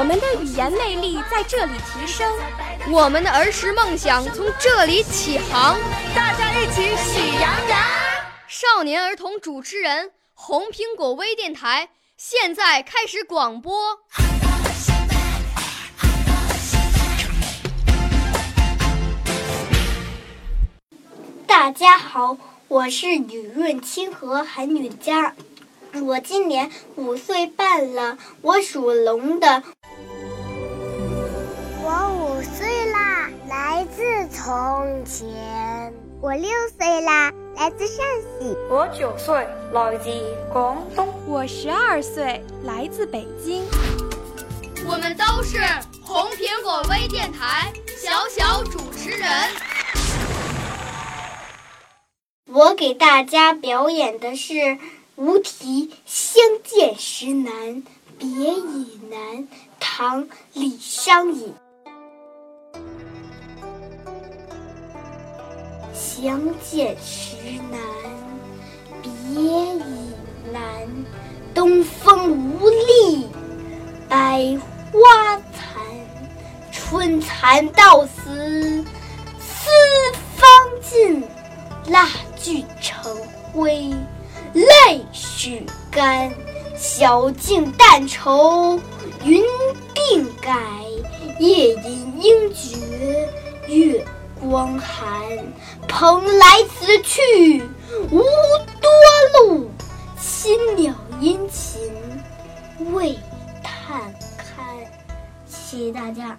我们的语言魅力在这里提升，我们的儿时梦想从这里起航。大家一起喜羊羊。少年儿童主持人，红苹果微电台现在开始广播。大家好，我是雨润清河韩女佳，我今年五岁半了，我属龙的。我五岁啦，来自从前。我六岁啦，来自陕西。我九岁，来自广东。我十二岁，来自北京。我们都是红苹果微电台小小主持人。我给大家表演的是无题“相见时难，别亦难”，唐·李商隐。相见时难，别亦难。东风无力百花残，春蚕到死泪始干。晓镜但愁云鬓改，夜吟应觉月光寒。蓬莱此去无多路，青鸟殷勤为探看。谢谢大家。